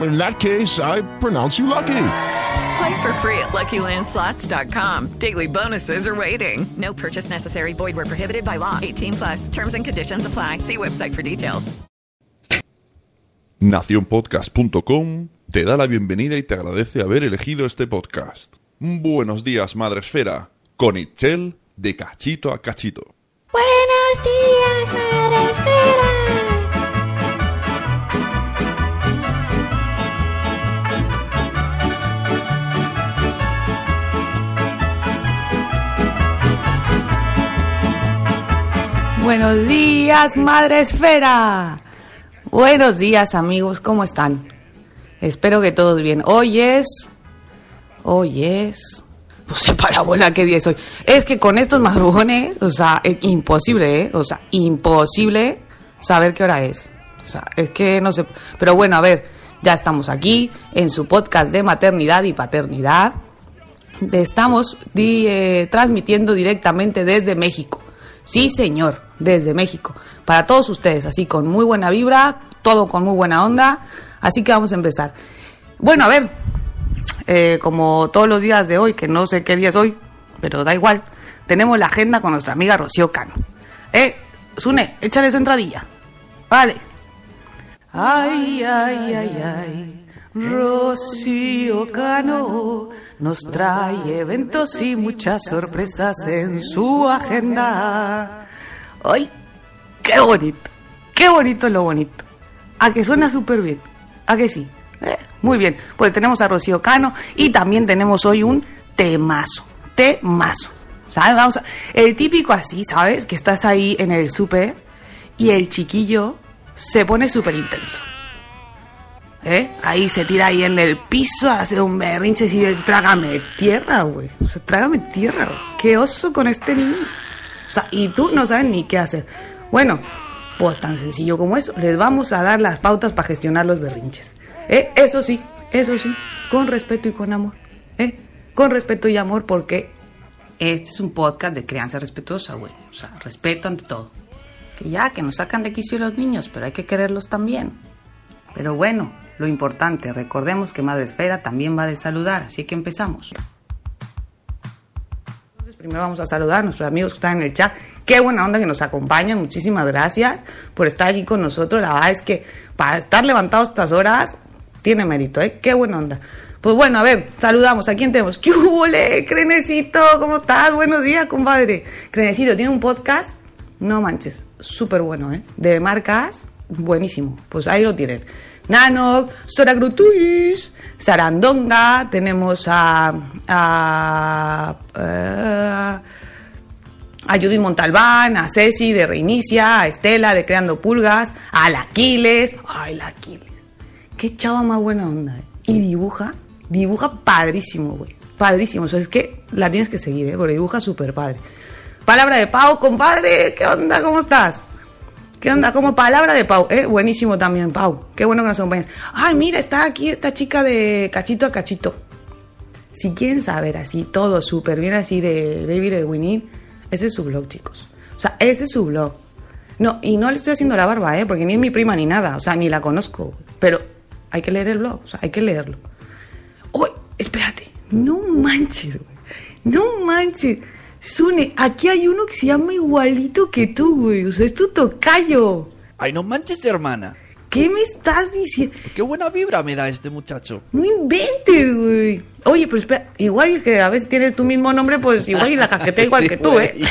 In that case, I pronounce you lucky. Play for free at LuckyLandSlots.com. Daily bonuses are waiting. No purchase necessary. Void where prohibited by law. 18 plus. Terms and conditions apply. See website for details. Nacionpodcast.com te da la bienvenida y te agradece haber elegido este podcast. Buenos días, Madre Esfera, con Itchel de Cachito a Cachito. Buenos días, días, Madre Esfera. Buenos días, amigos, ¿cómo están? Espero que todos bien. Hoy es. Hoy es. No sé para la abuela qué día es hoy. Es que con estos madrugones, o sea, es imposible, ¿eh? O sea, imposible saber qué hora es. O sea, es que no sé. Pero bueno, a ver, ya estamos aquí en su podcast de maternidad y paternidad. Estamos di- eh, transmitiendo directamente desde México. Sí, señor, desde México. Para todos ustedes, así con muy buena vibra, todo con muy buena onda. Así que vamos a empezar. Bueno, a ver, eh, como todos los días de hoy, que no sé qué día es hoy, pero da igual, tenemos la agenda con nuestra amiga Rocío Cano. Eh, Sune, échale su entradilla. Vale. Ay, ay, ay, ay. Rocío Cano nos trae eventos y muchas sorpresas en su agenda. ¡Ay! ¡Qué bonito! ¡Qué bonito lo bonito! A que suena súper bien. ¿A que sí? Eh, Muy bien. Pues tenemos a Rocío Cano y también tenemos hoy un temazo. Temazo. ¿Sabes? Vamos a... El típico así, ¿sabes? Que estás ahí en el súper y el chiquillo se pone súper intenso. ¿Eh? Ahí se tira ahí en el piso, hace un berrinche así de trágame tierra, güey. O sea, trágame tierra, güey. Qué oso con este niño. O sea, y tú no sabes ni qué hacer. Bueno, pues tan sencillo como eso. Les vamos a dar las pautas para gestionar los berrinches. ¿Eh? Eso sí, eso sí. Con respeto y con amor. ¿Eh? Con respeto y amor porque este es un podcast de crianza respetuosa, güey. O sea, respeto ante todo. Que ya, que nos sacan de quicio los niños, pero hay que quererlos también. Pero bueno, lo importante, recordemos que Madre Esfera también va de saludar, así que empezamos. Entonces, primero vamos a saludar a nuestros amigos que están en el chat. Qué buena onda que nos acompañan, muchísimas gracias por estar aquí con nosotros. La verdad es que para estar levantados estas horas tiene mérito, ¿eh? Qué buena onda. Pues bueno, a ver, saludamos. ¿A quién tenemos? ¿Qué hubole, Crenecito? ¿Cómo estás? Buenos días, compadre. Crenecito, ¿tiene un podcast? No manches, súper bueno, ¿eh? De marcas, buenísimo. Pues ahí lo tienen. Nano, Sora Grutuis, Sarandonga, tenemos a. a. a a Judy Montalbán, a Ceci de Reinicia, a Estela de Creando Pulgas, a la Aquiles. Ay, la Aquiles. Qué chava más buena onda. ¿eh? Y dibuja, dibuja padrísimo, güey. Padrísimo. O sea, es que la tienes que seguir, ¿eh? Porque dibuja súper padre. Palabra de Pau, compadre. ¿Qué onda? ¿Cómo estás? ¿Qué onda? Como palabra de Pau, ¿eh? Buenísimo también, Pau. Qué bueno que nos acompañas. Ay, mira, está aquí esta chica de cachito a cachito. Si quieren saber así, todo súper bien así de Baby de Winnie, ese es su blog, chicos. O sea, ese es su blog. No, y no le estoy haciendo la barba, ¿eh? Porque ni es mi prima ni nada, o sea, ni la conozco. Pero hay que leer el blog, o sea, hay que leerlo. ¡Uy! espérate, no manches, güey. No manches. Sune, aquí hay uno que se llama igualito que tú, güey. O sea, es tu tocayo. Ay, no manches, hermana. ¿Qué me estás diciendo? Qué buena vibra me da este muchacho. No inventes, güey. Oye, pero espera, igual que a veces tienes tu mismo nombre, pues igual y la caquetea igual Sí, que tú. ¿eh?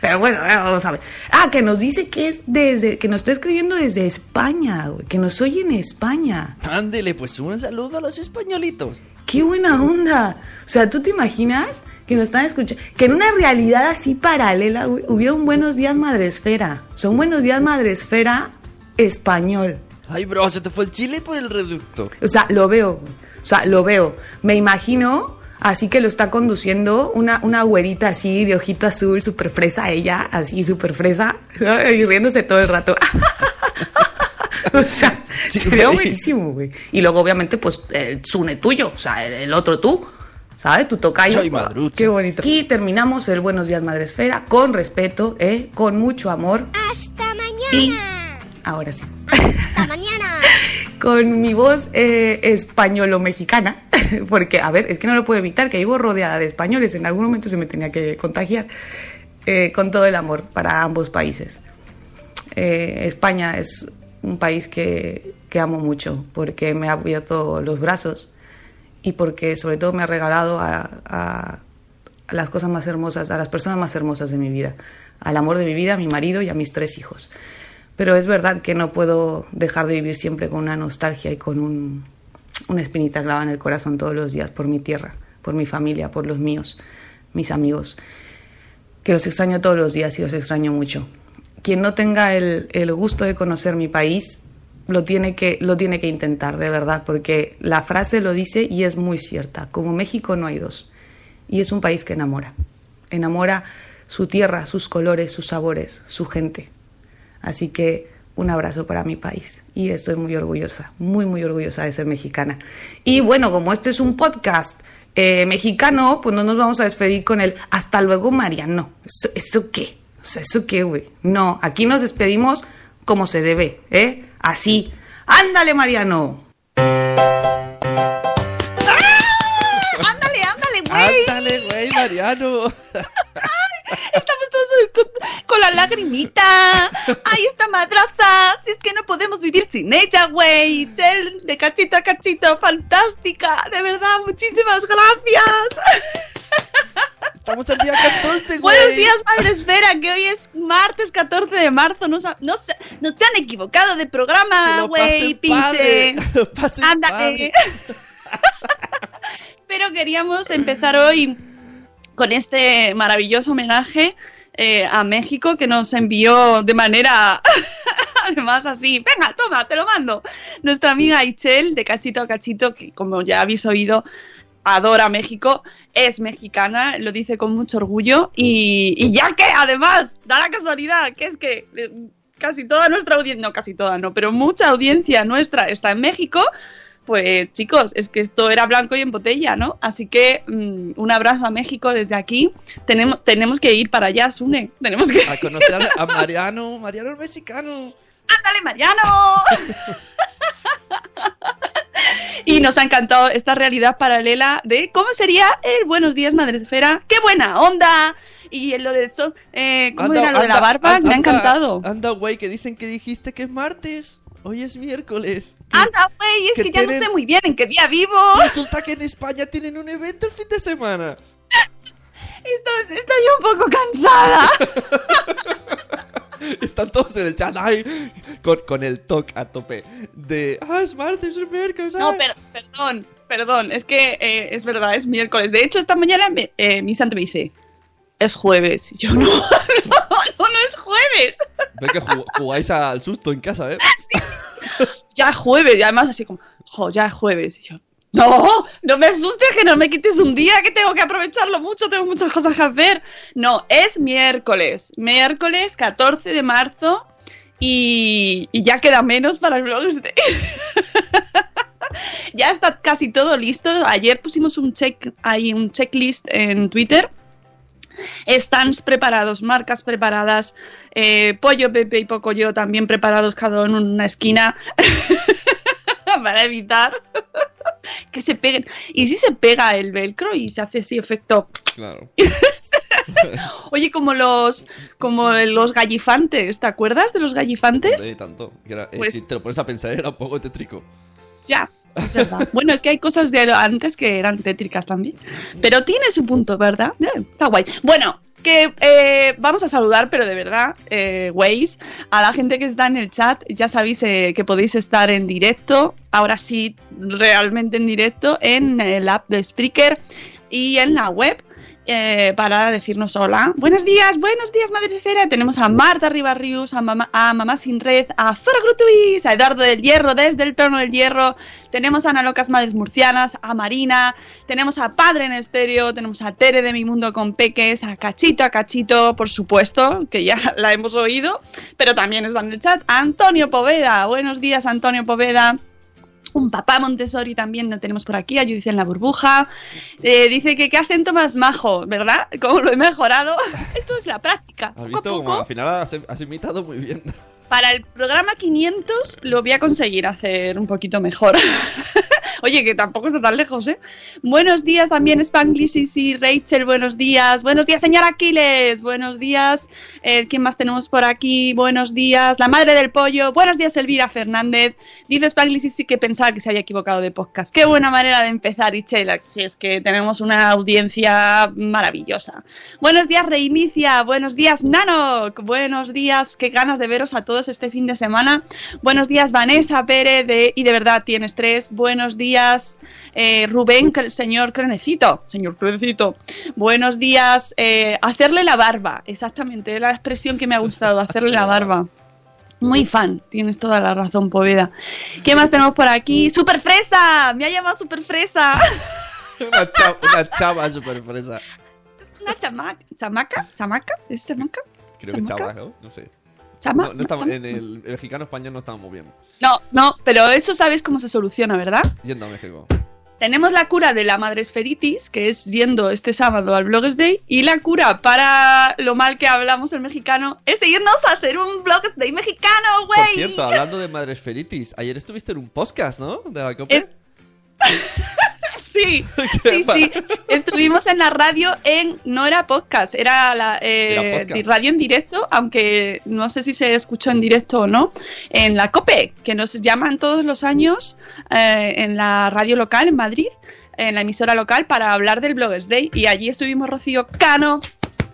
Pero bueno, vamos a ver. Ah, que nos dice que es desde, que nos está escribiendo desde España, güey. Que nos oye en España. Ándele, pues un saludo a los españolitos. ¡Qué buena onda! O sea, ¿tú te imaginas que nos están escuchando? Que en una realidad así paralela, güey, hubiera un Buenos Días Madresfera. Un Buenos Días Madresfera español. Ay, bro, se te fue el chile por el reducto. O sea, lo veo. O sea, lo veo. Me imagino así que lo está conduciendo una, una güerita así de ojito azul, súper fresa ella, así súper fresa, y riéndose todo el rato. o sea, Sí, sería güey. buenísimo, güey. Y luego, obviamente, pues, el Zune tuyo, o sea, el, el otro tú. ¿Sabes? Tu tocayo. Soy madrucho. Qué bonito. Aquí terminamos el Buenos Días Madresfera con respeto, ¿eh? con mucho amor. Hasta mañana. Y ahora sí. Hasta mañana. con mi voz eh, españolo-mexicana, porque, a ver, es que no lo puedo evitar, que vivo rodeada de españoles, en algún momento se me tenía que contagiar, eh, con todo el amor para ambos países. Eh, España es un país que, que amo mucho, porque me ha abierto los brazos y porque sobre todo me ha regalado a, las cosas más hermosas, a las personas más hermosas de mi vida, al amor de mi vida, a mi marido y a mis tres hijos. Pero es verdad que no puedo dejar de vivir siempre con una nostalgia y con un- una espinita clavada en el corazón todos los días por mi tierra, por mi familia, por los míos, mis amigos, que los extraño todos los días y los extraño mucho. Quien no tenga el, el gusto de conocer mi país, lo tiene, que, lo tiene que intentar, de verdad, porque la frase lo dice y es muy cierta. Como México no hay dos. Y es un país que enamora. Enamora su tierra, sus colores, sus sabores, su gente. Así que un abrazo para mi país. Y estoy muy orgullosa, muy, muy orgullosa de ser mexicana. Y bueno, como este es un podcast eh, mexicano, pues no nos vamos a despedir con el hasta luego, Mariano. ¿Eso, eso qué? O ¿eso qué, güey? No, aquí nos despedimos como se debe, ¿eh? Así. ¡Ándale, Mariano! Ándale, ándale, güey. Ándale, güey, Mariano. Estamos todos con, con la lagrimita. Ay, esta madraza. Si es que no podemos vivir sin ella, güey. De cachito a cachito, fantástica. De verdad, muchísimas gracias. Estamos al día 14, güey. Buenos días, Madre Esfera, que hoy es martes 14 de marzo. No, no, se, no se han equivocado de programa, güey, pinche. Pasen Ándale. padre. Pero queríamos empezar hoy con este maravilloso homenaje eh, a México que nos envió de manera, además así, venga, toma, te lo mando. Nuestra amiga Ichel, de Cachito a Cachito, que como ya habéis oído, adora México, es mexicana, lo dice con mucho orgullo y, y ya que además, da la casualidad, que es que eh, casi toda nuestra audiencia, no casi toda, no, pero mucha audiencia nuestra está en México, pues chicos, es que esto era blanco y en botella, ¿no? Así que mm, un abrazo a México desde aquí. Tenemos, tenemos que ir para allá, Sune. Tenemos que... A conocer a, a Mariano. Mariano el mexicano. ¡Ándale, Mariano! y nos ha encantado esta realidad paralela de cómo sería el Buenos Días Madresfera. ¡Qué buena onda! Y en lo del sol, eh, ¿cómo Anda, era lo de la barba? anda, Me ha encantado. Anda, güey, que dicen que dijiste que es martes. Hoy es miércoles. Que Anda, güey, es que que, ya no sé muy bien en qué día vivo. Resulta que en España tienen un evento el fin de semana. Estoy, estoy un poco cansada. Están todos en el chat ay, con, con el toque a tope de ah, es martes, es miércoles. No, ay". per- perdón, perdón, es que eh, es verdad, es miércoles. De hecho, esta mañana me- eh, mi santo me dice, es jueves. Y yo, no, no, no, no es jueves. Ve que ju- jugáis al susto en casa, ¿eh? Ya es jueves. Y además así como, jo, ya es jueves. Y yo, no, no me asustes, que no me quites un día, que tengo que aprovecharlo mucho, tengo muchas cosas que hacer. No, es miércoles, miércoles 14 de marzo y, y ya queda menos para el blog este. ya está casi todo listo. Ayer pusimos un check, hay un checklist en Twitter Stands preparados, marcas preparadas, eh, Pollo Pepe y Pocoyo también preparados, cada uno en una esquina, para evitar que se peguen. ¿Y si se pega el velcro y se hace ese efecto? Claro. Oye, como los como los gallifantes, ¿te acuerdas de los gallifantes? Hombre, tanto. era- eh, Pues- si te lo pones a pensar, era un poco tétrico. Ya, es verdad. bueno, es que hay cosas de antes que eran tétricas también. Pero tiene su punto, ¿verdad? Está guay. Bueno, que eh, vamos a saludar, pero de verdad, eh, a la gente que está en el chat. Ya sabéis eh, que podéis estar en directo, ahora sí, realmente en directo, en el app de Spreaker y en la web. Eh, para decirnos hola. Buenos días, buenos días, Madre Esfera. Tenemos a Marta Ribarrius, a Mamá, Sin Red, a Zora Grutuis, a Eduardo del Hierro desde el Trono del Hierro. Tenemos a Ana Locas Madres Murcianas, a Marina. Tenemos a Padre en Estéreo. Tenemos a Tere de Mi Mundo con Peques, a Cachito, a Cachito, por supuesto, que ya la hemos oído, pero también está en el chat. Antonio Poveda. Buenos días, Antonio Poveda. Un papá Montessori también lo tenemos por aquí, a Judith en la burbuja. Eh, dice que qué acento más majo, ¿verdad? ¿Cómo lo he mejorado? Esto es la práctica. ¿Has Poco a visto poco. como al final has, has imitado muy bien? Para el programa 500 lo voy a conseguir hacer un poquito mejor. Oye, que tampoco está tan lejos, ¿eh? Buenos días también, Spanglish Rachel, buenos días. Buenos días, señor Aquiles. Buenos días. Eh, ¿Quién más tenemos por aquí? Buenos días. La madre del pollo. Buenos días, Elvira Fernández. Dice Spanglish sí que pensaba que se había equivocado de podcast. Qué buena manera de empezar, Ichela. Si es que tenemos una audiencia maravillosa. Buenos días, Reinicia. Buenos días, Nano. Buenos días. Qué ganas de veros a todos este fin de semana. Buenos días, Vanessa Pérez. De, y de verdad tienes tres. Buenos días, eh, Rubén, señor Crenecito. Señor Crenecito. Buenos días. eh, hacerle la barba. Exactamente, la expresión que me ha gustado. Hacerle la barba. Muy fan, tienes toda la razón, Poveda. ¿Qué más tenemos por aquí? ¡Super Fresa! Me ha llamado Super Fresa. una, cha- una chava súper fresa. Es una chamaca. ¿Chamaca? ¿Chamaca? ¿Es chamaca? Creo que ¿Chamaca? chava, ¿no? No sé. ¿Chama? No, no en el, el mexicano español no estamos bien. No, no, pero eso sabes cómo se soluciona, ¿verdad? Yendo a México. Tenemos la cura de la madre esferitis, que es yendo este sábado al Bloggers Day, y la cura para lo mal que hablamos el mexicano es irnos a hacer un Bloggers Day mexicano, Por güey. cierto, hablando de madres feritis, ayer estuviste en un podcast, ¿no? De la COPE. Es- Sí, sí, sí. Estuvimos en la radio en. No era podcast, era la eh, podcast. radio en directo, aunque no sé si se escuchó en directo o no. En la COPE, que nos llaman todos los años eh, en la radio local en Madrid, en la emisora local, para hablar del Bloggers Day. Y allí estuvimos Rocío Cano,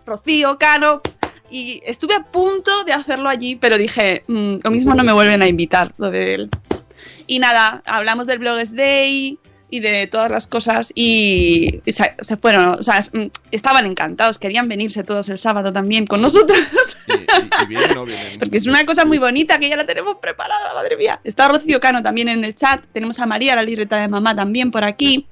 Rocío Cano. Y estuve a punto de hacerlo allí, pero dije, "Mm, lo mismo no me vuelven a invitar, lo del y nada, hablamos del Bloggers Day y de todas las cosas y, y se, se fueron, o sea, mm, estaban encantados, querían venirse todos el sábado también con nosotros, Y, y- y vienen o no vienen. porque es una cosa muy bonita que ya la tenemos preparada, madre mía. Está Rocío Cano también en el chat, tenemos a María, la libreta de mamá, también por aquí.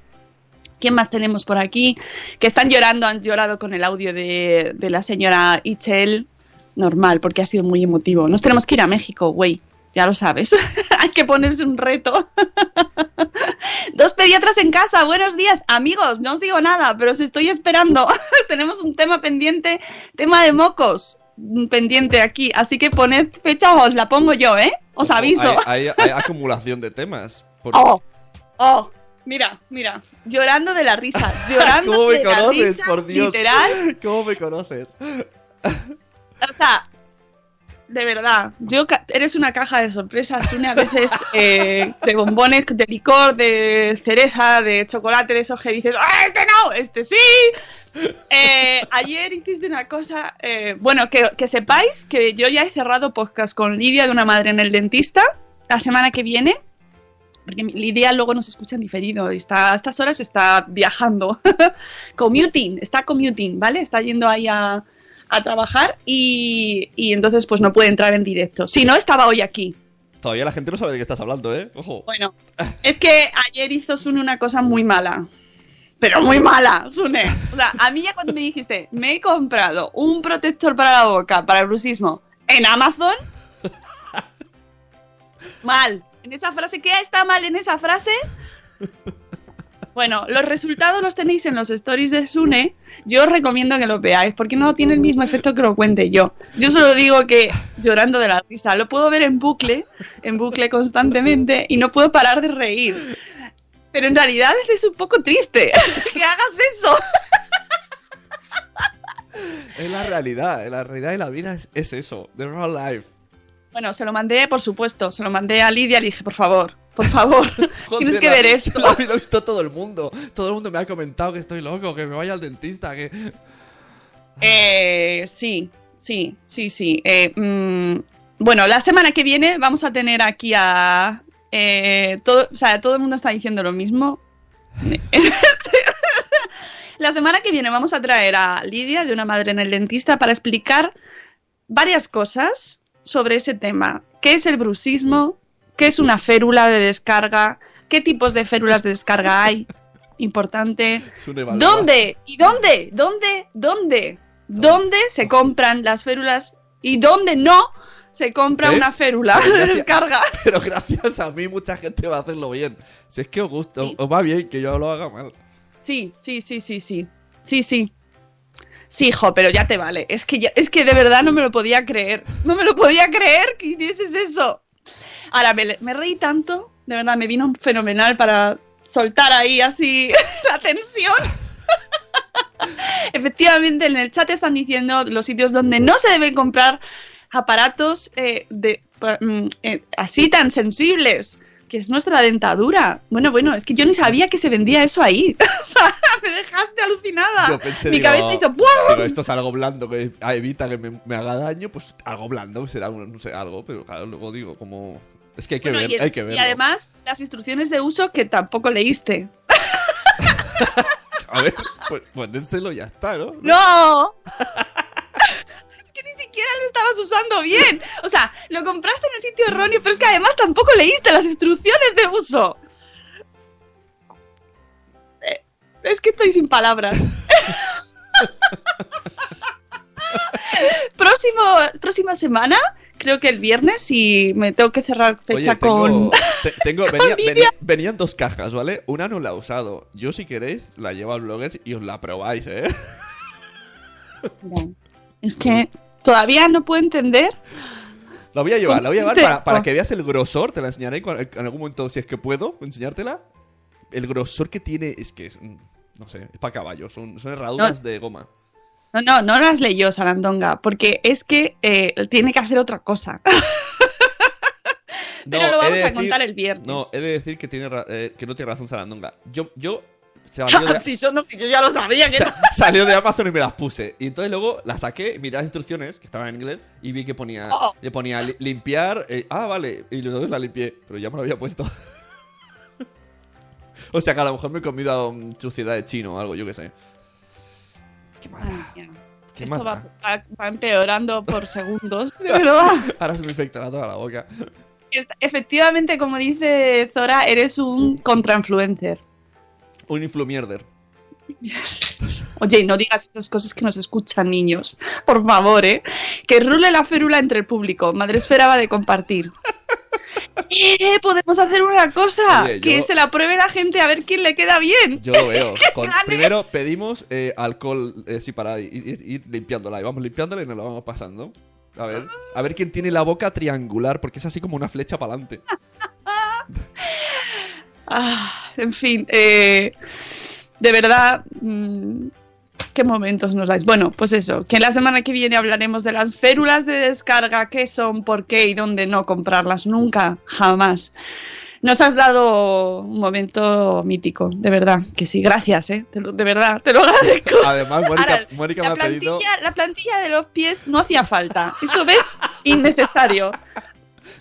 ¿Quién más tenemos por aquí? Que están llorando, han llorado con el audio de, de la señora Ichel. Normal, porque ha sido muy emotivo. Nos tenemos que ir a México, güey. Ya lo sabes. Hay que ponerse un reto. Dos pediatras en casa. Buenos días, amigos. No os digo nada, pero os estoy esperando. tenemos un tema pendiente, tema de mocos mm, pendiente aquí. Así que poned fecha o os la pongo yo, ¿eh? Os aviso. Hay, hay- hay acumulación de temas. Oh, oh, mira, mira, llorando de la risa, llorando ¿Cómo me de la conoces, risa, por Dios? literal. ¿Cómo me conoces? O sea, de verdad, yo eres una caja de sorpresas, una a veces eh, de bombones, de licor, de cereza, de chocolate, de esos que dices, ¡ah, este no! ¡Este sí! Eh, ayer hiciste una cosa, eh, bueno, que, sepáis que yo ya he cerrado podcast con Lidia de una madre en el dentista la semana que viene. Porque Lidia luego nos escucha en diferido. Está, a estas horas está viajando. commuting, está commuting, ¿vale? Está yendo ahí a, a trabajar y, y entonces pues no puede entrar en directo. Si no, estaba hoy aquí. Todavía la gente no sabe de qué estás hablando, ¿eh? Ojo. Bueno, es que ayer hizo Sune una cosa muy mala. Pero muy mala, Sune. O sea, a mí ya cuando me dijiste, me he comprado un protector para la boca, para el bruxismo, en Amazon. Mal. En esa frase, ¿qué está mal en esa frase? Bueno, los resultados los tenéis en los stories de Sune. Yo os recomiendo que los veáis, porque no tiene el mismo efecto que lo cuente yo. Yo solo digo que llorando de la risa, lo puedo ver en bucle, en bucle constantemente, y no puedo parar de reír. Pero en realidad es un poco triste que hagas eso. Es la realidad, la realidad de la vida es, es eso, the real life. Bueno, se lo mandé, por supuesto, se lo mandé a Lidia, le dije, por favor, por favor, tienes que ver esto. Lo, ha- lo ha visto todo el mundo. Todo el mundo me ha comentado que estoy loco, que me vaya al dentista, que... Eh, sí, sí, sí, sí. Eh, mm, bueno, la semana que viene vamos a tener aquí a... eh, todo, o sea, todo el mundo está diciendo lo mismo. la semana que viene vamos a traer a Lidia de una madre en el dentista para explicar varias cosas sobre ese tema. ¿Qué es el bruxismo? ¿Qué es una férula de descarga? ¿Qué tipos de férulas de descarga hay? Importante. ¿Dónde? ¿Y dónde? ¿Dónde? ¿Dónde? ¿Dónde se compran las férulas y dónde no se compra ¿Ves? una férula de gracias- descarga? Pero gracias a mí mucha gente va a hacerlo bien. Si es que os gusta, Sí. os va bien que yo lo haga mal. Sí, sí, sí, sí, sí. Sí, sí. Sí, hijo, pero ya te vale. Es que, es que de verdad no me lo podía creer. No me lo podía creer que hicieses eso. Ahora, me, reí tanto. De verdad, me vino fenomenal para soltar ahí así la tensión. Efectivamente, en el chat están diciendo los sitios donde no se deben comprar aparatos eh, mm, eh, así tan sensibles, que es nuestra dentadura. Bueno, bueno, es que yo ni sabía que se vendía eso ahí. o sea, me dejaste alucinada. Yo pensé, Mi digo, cabeza hizo ¡pum! digo, esto es algo blando que evita que me, me haga daño, pues algo blando será no sé, algo, pero claro, luego digo, como... Es que hay que Bueno, ver, y, hay que y verlo. además, las instrucciones de uso que tampoco leíste. A ver, pues ponérselo y ya está, ¿no? ¡No! Siquiera lo estabas usando bien. O sea, lo compraste en el sitio erróneo, pero es que además tampoco leíste las instrucciones de uso. Eh, Es que estoy sin palabras. Próximo, próxima semana, creo que el viernes, y me tengo que cerrar fecha Oye, tengo, con. te- tengo- venía- venía- venían dos cajas, ¿vale? Una no la he usado. Yo, si queréis, la llevo al bloggers y os la probáis, ¿eh? Es que todavía no puedo entender. La voy a llevar, la voy a llevar para, que veas el grosor. Te la enseñaré en algún momento, si es que puedo, enseñártela. El grosor que tiene es que es. mm, No sé, es para caballos. Son, son herraduras No. de goma. No, no, no las leyó Sarandonga, porque es que eh, tiene que hacer otra cosa. Pero No, lo vamos de a contar el viernes. No, he de decir que, tiene eh, que no tiene razón Sarandonga. Yo, yo de, si, yo no, si yo ya lo sabía que no. sa- salió de Amazon y me las puse. Y entonces luego las saqué, miré las instrucciones, que estaban en inglés, y vi que ponía, Oh. le ponía li- limpiar. eh, ah, vale. Y luego la limpié, pero ya me lo había puesto. o sea que a lo mejor me he comido mm, suciedad de chino o algo, yo qué sé. Qué mala. Ay. Qué Esto mala. va, va- va empeorando por segundos, de verdad. Ahora se me infectará toda la boca. Efectivamente, como dice Zora, eres un contrainfluencer. Un influmierder. Oye, no digas esas cosas que nos escuchan niños. Por favor, ¿eh? Que rule la férula entre el público. Madresfera va de compartir. ¡Eh! Podemos hacer una cosa. Oye, Que yo- se la pruebe la gente a ver quién le queda bien. Yo lo veo. Con- primero pedimos eh, alcohol, eh, sí, para ir, ir- ir limpiándola. Y vamos limpiándola y nos lo vamos pasando. A ver, a ver quién tiene la boca triangular, porque es así como una flecha para adelante. Ah, en fin, eh, de verdad, mm, qué momentos nos dais. Bueno, pues eso, que la semana que viene hablaremos de las férulas de descarga, qué son, por qué y dónde no comprarlas nunca, jamás. Nos has dado un momento mítico, de verdad, que sí, gracias, ¿eh? De verdad, te lo agradezco. Además, Mónica, Ahora, Mónica me la, ha pedido. plantilla, la plantilla de los pies no hacía falta, eso ves, innecesario.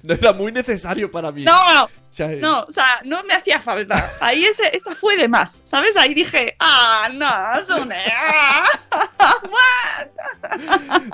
No era muy necesario para mí. No, no, o sea, no me hacía falta. Ahí ese, esa fue de más, ¿sabes? Ahí dije, ah, no, Sune, ah".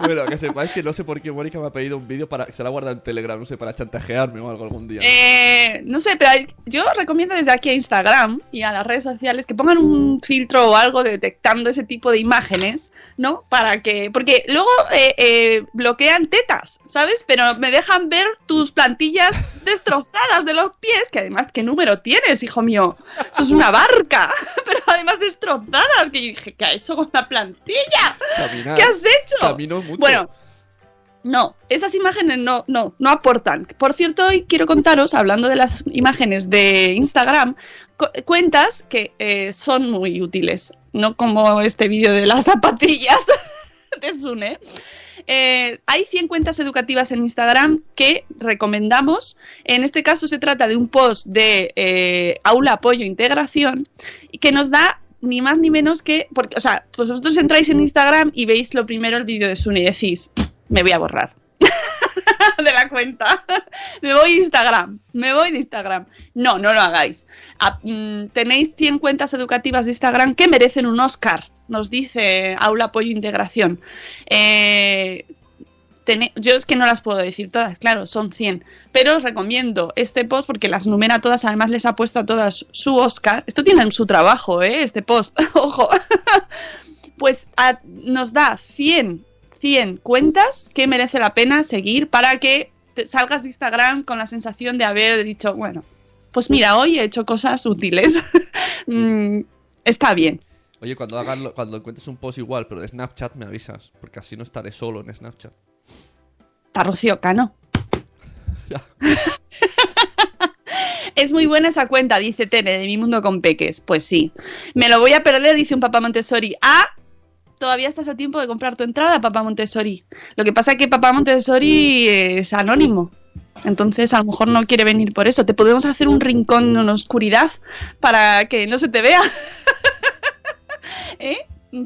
Bueno, que sepáis que no sé por qué Mónica me ha pedido un vídeo para se la guarda en Telegram, no sé, para chantajearme o algo algún día. Eh, no sé, pero yo recomiendo desde aquí a Instagram y a las redes sociales que pongan un filtro o algo detectando ese tipo de imágenes, ¿no? Para que. Porque luego eh, eh, bloquean tetas, ¿sabes? Pero me dejan ver tus plantillas destrozadas de los pies, que además, ¿qué número tienes, hijo mío? Eso es una barca, pero además destrozadas. Que yo dije, ¿qué ha hecho con la plantilla? Caminar. ¿Qué has hecho? Mucho. Bueno, no, esas imágenes no, no, no aportan. Por cierto, hoy quiero contaros, hablando de las imágenes de Instagram, cu- cuentas que eh, son muy útiles, no como este vídeo de las zapatillas de Sune. Eh, hay 100 cuentas educativas en Instagram que recomendamos. En este caso se trata de un post de eh, Aula Apoyo Integración que nos da ni más ni menos que, o sea, vosotros entráis en Instagram y veis lo primero el vídeo de Sune y decís, me voy a borrar de la cuenta. me voy de Instagram, me voy de Instagram. No, no lo hagáis. Mm, tenéis 100 cuentas educativas de Instagram que merecen un Oscar, nos dice Aula Apoyo Integración. Eh, yo es que no las puedo decir todas, claro, son 100. Pero os recomiendo este post porque las numera todas, además les ha puesto a todas su Oscar. Esto tiene su trabajo, ¿eh? Este post, ojo. pues nos da 100, 100 cuentas que merece la pena seguir para que te salgas de Instagram con la sensación de haber dicho, bueno, pues mira, hoy he hecho cosas útiles. Mm, está bien. Oye, cuando hagas lo- cuando encuentres un post igual, pero de Snapchat, me avisas. Porque así no estaré solo en Snapchat. Está Rocío Cano. Ya. Es muy buena esa cuenta, dice Tere, de mi mundo con peques. Pues sí. Me lo voy a perder, dice un papá Montessori. Ah, todavía estás a tiempo de comprar tu entrada, papá Montessori. Lo que pasa es que papá Montessori es anónimo. Entonces, a lo mejor no quiere venir por eso. Te podemos hacer un rincón en oscuridad para que no se te vea. ¿Eh?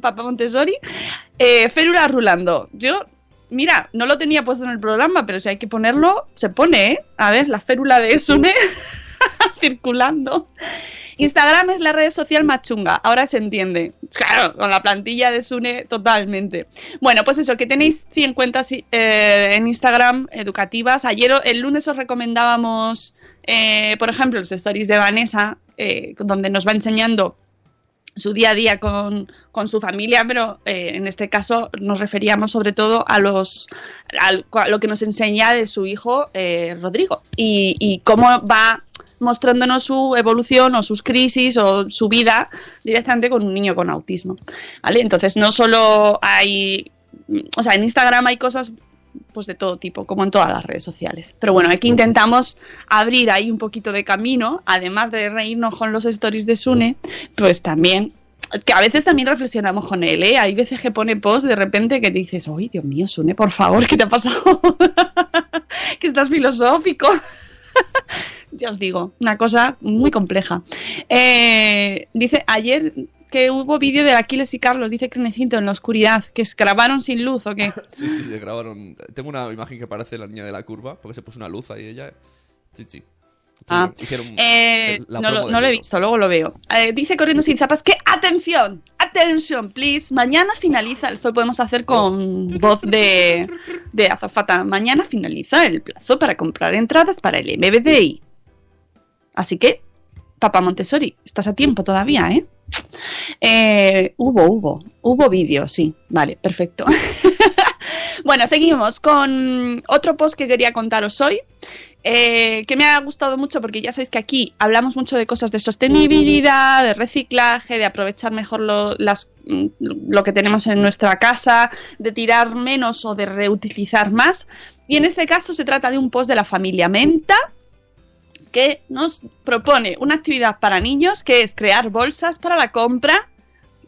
Papá Montessori. Eh, férula rulando. Yo, mira, no lo tenía puesto en el programa, pero si hay que ponerlo, se pone, ¿eh? A ver, la férula de Sune circulando. Instagram es la red social más chunga, ahora se entiende. Claro, con la plantilla de Sune totalmente. Bueno, pues eso, que tenéis 100 cuentas eh, en Instagram educativas. Ayer, el lunes os recomendábamos, eh, por ejemplo, los stories de Vanessa, eh, donde nos va enseñando su día a día con, con su familia, pero eh, en este caso nos referíamos sobre todo a los a lo que nos enseña de su hijo eh, Rodrigo y, y cómo va mostrándonos su evolución o sus crisis o su vida directamente con un niño con autismo. ¿Vale? Entonces no solo hay, o sea, en Instagram hay cosas pues de todo tipo, como en todas las redes sociales. Pero bueno, aquí intentamos abrir ahí un poquito de camino, además de reírnos con los stories de Sune, pues también que a veces también reflexionamos con él, ¿eh? Hay veces que pone post de repente que dices, uy, Dios mío, Sune, por favor, ¿qué te ha pasado? que estás filosófico. ya os digo, una cosa muy compleja. Eh, dice, ayer que hubo vídeo de Aquiles y Carlos, dice Crenecito, en la oscuridad, que grabaron sin luz o qué. Sí, sí, se grabaron. Tengo una imagen que parece la niña de la curva, porque se puso una luz ahí ella. Sí, sí. Ah, eh, no, lo, no he visto, luego lo veo. Eh, dice Corriendo sin zapas que atención, atención, please. Mañana finaliza, esto lo podemos hacer con voz de, de azafata. Mañana finaliza el plazo para comprar entradas para el MBDI. Así que, Papá Montessori, estás a tiempo todavía, ¿eh? Eh, hubo, hubo, hubo vídeo, sí, vale, perfecto. bueno, seguimos con otro post que quería contaros hoy, eh, que me ha gustado mucho porque ya sabéis que aquí hablamos mucho de cosas de sostenibilidad, de reciclaje, de aprovechar mejor mm, lo que tenemos en nuestra casa, de tirar menos o de reutilizar más. Y en este caso se trata de un post de la familia Menta que nos propone una actividad para niños que es crear bolsas para la compra.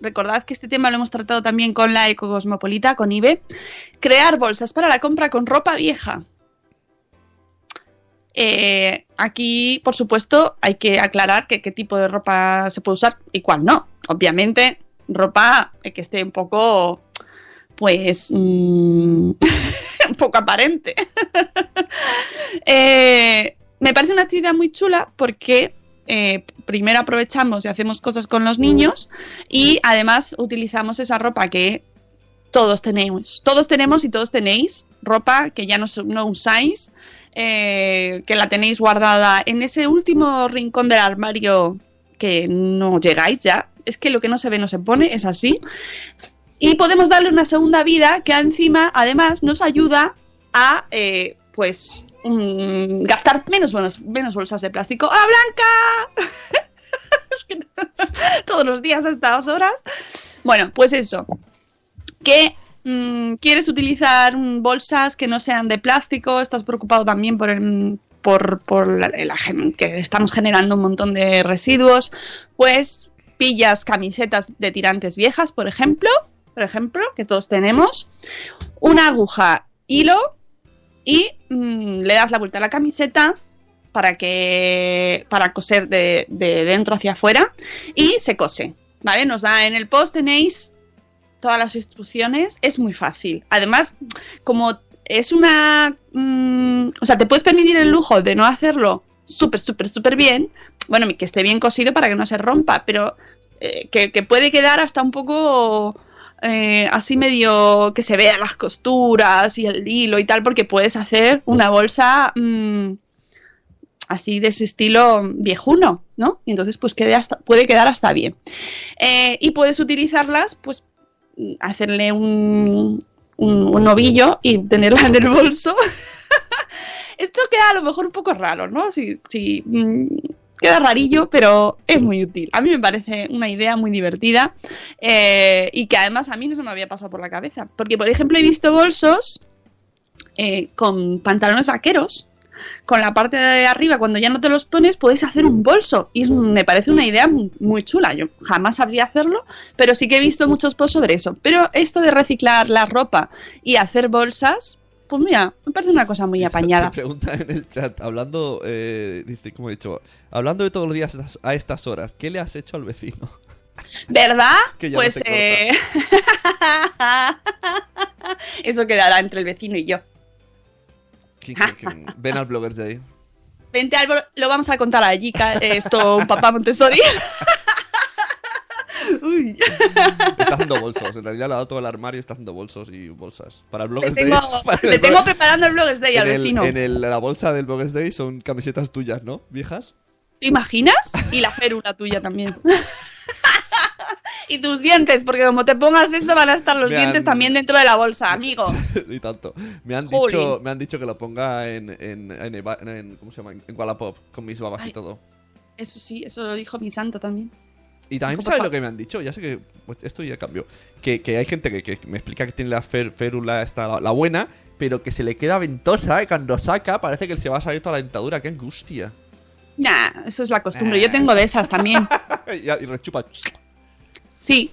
Recordad que este tema lo hemos tratado también con la Ecocosmopolita, con IBE. Crear bolsas para la compra con ropa vieja. Eh, aquí, por supuesto, hay que aclarar que qué tipo de ropa se puede usar y cuál no. Obviamente, ropa eh, que esté un poco, pues, mm, un poco aparente. Eh, me parece una actividad muy chula porque eh, primero aprovechamos y hacemos cosas con los niños y además utilizamos esa ropa que todos tenemos, todos tenemos y todos tenéis ropa que ya no, no usáis, eh, que la tenéis guardada en ese último rincón del armario que no llegáis ya. Es que lo que no se ve no se pone, es así. Y podemos darle una segunda vida que encima, además, nos ayuda a, eh, pues, mm, gastar menos, bolsas de plástico. ¡Ah, Blanca! Todos los días a estas horas. Bueno, pues eso. Que mm, quieres utilizar bolsas que no sean de plástico, estás preocupado también por el, por, que estamos generando un montón de residuos, pues pillas camisetas de tirantes viejas, por ejemplo, por ejemplo, que todos tenemos, una aguja, hilo y mm, le das la vuelta a la camiseta para que para coser de, de dentro hacia afuera y se cose, ¿vale? Nos da en el post tenéis todas las instrucciones, es muy fácil. Además, como es una... mm, o sea, te puedes permitir el lujo de no hacerlo súper, súper, súper bien, bueno, que esté bien cosido para que no se rompa, pero eh, que, que puede quedar hasta un poco... eh, así medio que se vean las costuras y el hilo y tal, porque puedes hacer una bolsa mm, así de ese estilo viejuno, ¿no? Y entonces pues quede hasta, puede quedar hasta bien. Eh, y puedes utilizarlas, pues mm, hacerle un, un, un ovillo y tenerla en el bolso. Esto queda a lo mejor un poco raro, ¿no? Si, si, mm, queda rarillo, pero es muy útil. A mí me parece una idea muy divertida eh, y que además a mí no se me había pasado por la cabeza. Porque, por ejemplo, he visto bolsos eh, con pantalones vaqueros con la parte de arriba, cuando ya no te los pones, puedes hacer un bolso. Y me parece una idea muy, muy chula. Yo jamás sabría hacerlo, pero sí que he visto muchos posts sobre eso. Pero esto de reciclar la ropa y hacer bolsas, pues mira, me parece una cosa muy apañada. Pregunta en el chat, hablando, eh, dice, como he dicho, hablando de todos los días a estas- horas, ¿qué le has hecho al vecino? ¿Verdad? Que ya no pues te eh... eso quedará entre el vecino y yo. ¿Quién- quién- quién? Ven al Bloggers Day. Vente, Álvaro, lo vamos a contar allí, esto, papá Montessori. Uy. Está haciendo bolsos, en realidad le ha dado todo el armario y está haciendo bolsos y bolsas. Para el Bloggers Day. le tengo blog- preparando el Bloggers Day al el- vecino. En el- la bolsa del Bloggers Day son camisetas tuyas, ¿no? ¿Viejas? ¿Te imaginas? Y la férula tuya también. y tus dientes, porque como te pongas eso van a estar los Me dientes han- también dentro de la bolsa, amigo. y tanto. Me han, Jolín. dicho, me han dicho que lo ponga en, en, en, Eva- en- ¿cómo se llama? En Wallapop, con mis babas y todo. Eso sí, eso lo dijo mi santo también. Y también, ¿sabes lo que me han dicho? Ya sé que pues, esto ya cambió. Que, que hay gente que, que me explica que tiene la fer- férula esta, la, la buena, pero que se le queda ventosa y cuando saca parece que se va a salir toda la dentadura. ¡Qué angustia! Nah, eso es la costumbre. Yo tengo de esas también. y, y rechupa. Sí.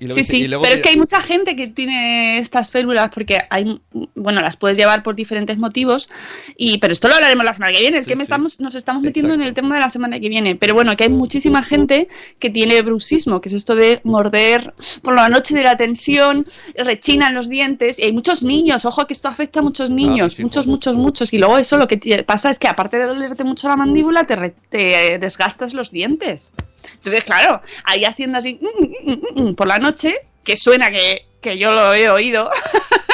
Y Sí, sí, y luego pero es que hay mucha gente que tiene estas férulas porque hay, bueno, las puedes llevar por diferentes motivos, y pero esto lo hablaremos la semana que viene, es Sí, que me sí. estamos, nos estamos metiendo en el tema de la semana que viene, pero bueno, que hay muchísima gente que tiene bruxismo, que es esto de morder por la noche de la tensión, rechinan los dientes, y hay muchos niños, ojo que esto afecta a muchos niños, mis muchos, muchos, muchos, y luego eso lo que pasa es que aparte de dolerte mucho la mandíbula, te, re- te desgastas los dientes. Entonces, claro, ahí haciendo así mm, mm, mm, por la noche, que suena que, que yo lo he oído,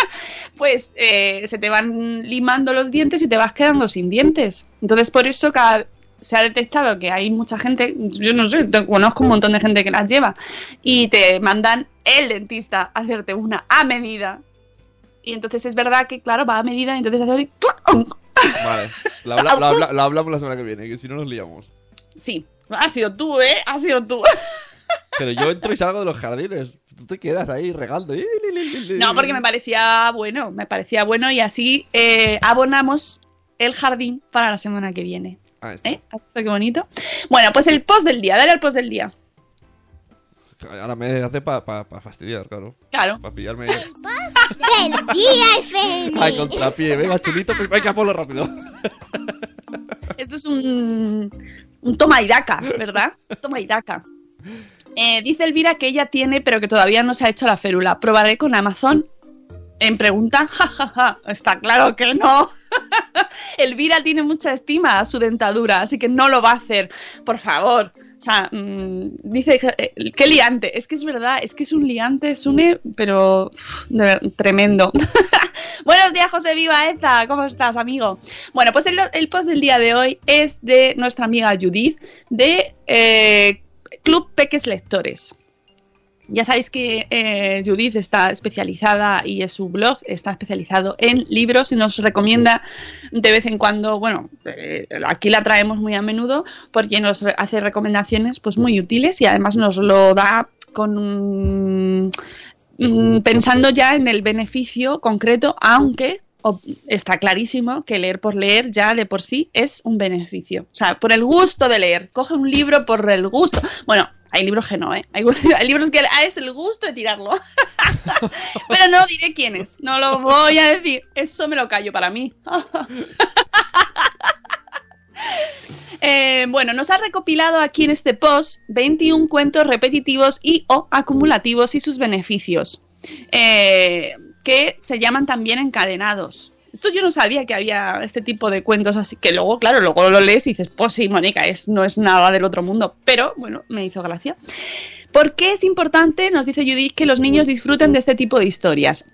pues eh, se te van limando los dientes y te vas quedando sin dientes. Entonces, por eso cada- se ha detectado que hay mucha gente, yo no sé, te- conozco un montón de gente que las lleva, y te mandan el dentista a hacerte una a medida. Y entonces es verdad que, claro, va a medida y entonces hace así. Vale, lo, habla- lo habla- lo hablamos la semana que viene, que si no nos liamos. Sí, ha sido tú, ¿eh? Ha sido tú. Pero yo entro y salgo de los jardines. Tú te quedas ahí regando. No, porque me parecía bueno, me parecía bueno y así eh, abonamos el jardín para la semana que viene. Ah, está. ¿Eh? ¿Has visto qué bonito? Bueno, pues el post del día, dale al post del día. Ahora me hace para fastidiar, claro. Claro. Para pillarme. ¡El día feliz! Ay, contrapié. Venga, chulito, pues venga, ponlo rápido. Esto es un, un toma y daca, ¿verdad? Toma y daca. Eh, dice Elvira que ella tiene, pero que todavía no se ha hecho la férula. Probaré con Amazon. En pregunta, jajaja, está claro que no. Elvira tiene mucha estima a su dentadura, así que no lo va a hacer. Por favor, O sea, mm, dice, eh, qué liante. Es que es verdad, es que es un liante, Sune, pero uf, de ver- tremendo. Buenos días, José Viva Eza. ¿Cómo estás, amigo? Bueno, pues el, el post del día de hoy es de nuestra amiga Judith de eh, Club Peques Lectores. Ya sabéis que eh, Judith está especializada y su blog, está especializado en libros y nos recomienda de vez en cuando, bueno, eh, aquí la traemos muy a menudo porque nos hace recomendaciones pues muy útiles y además nos lo da con un- mm, pensando ya en el beneficio concreto, aunque está clarísimo que leer por leer ya de por sí es un beneficio. O sea, por el gusto de leer. Coge un libro por el gusto. Bueno, hay libros que no, ¿eh? Hay, libros que ah, es el gusto de tirarlo. Pero no diré quiénes. No lo voy a decir. Eso me lo callo para mí. Eh, bueno, nos ha recopilado aquí en este post 21 cuentos repetitivos y o acumulativos y sus beneficios, eh, que se llaman también encadenados. Esto yo no sabía que había este tipo de cuentos así, que luego, claro, luego lo lees y dices, pues sí, Mónica, es, no es nada del otro mundo, pero bueno, me hizo gracia. ¿Por qué es importante, nos dice Judith, que los niños disfruten de este tipo de historias?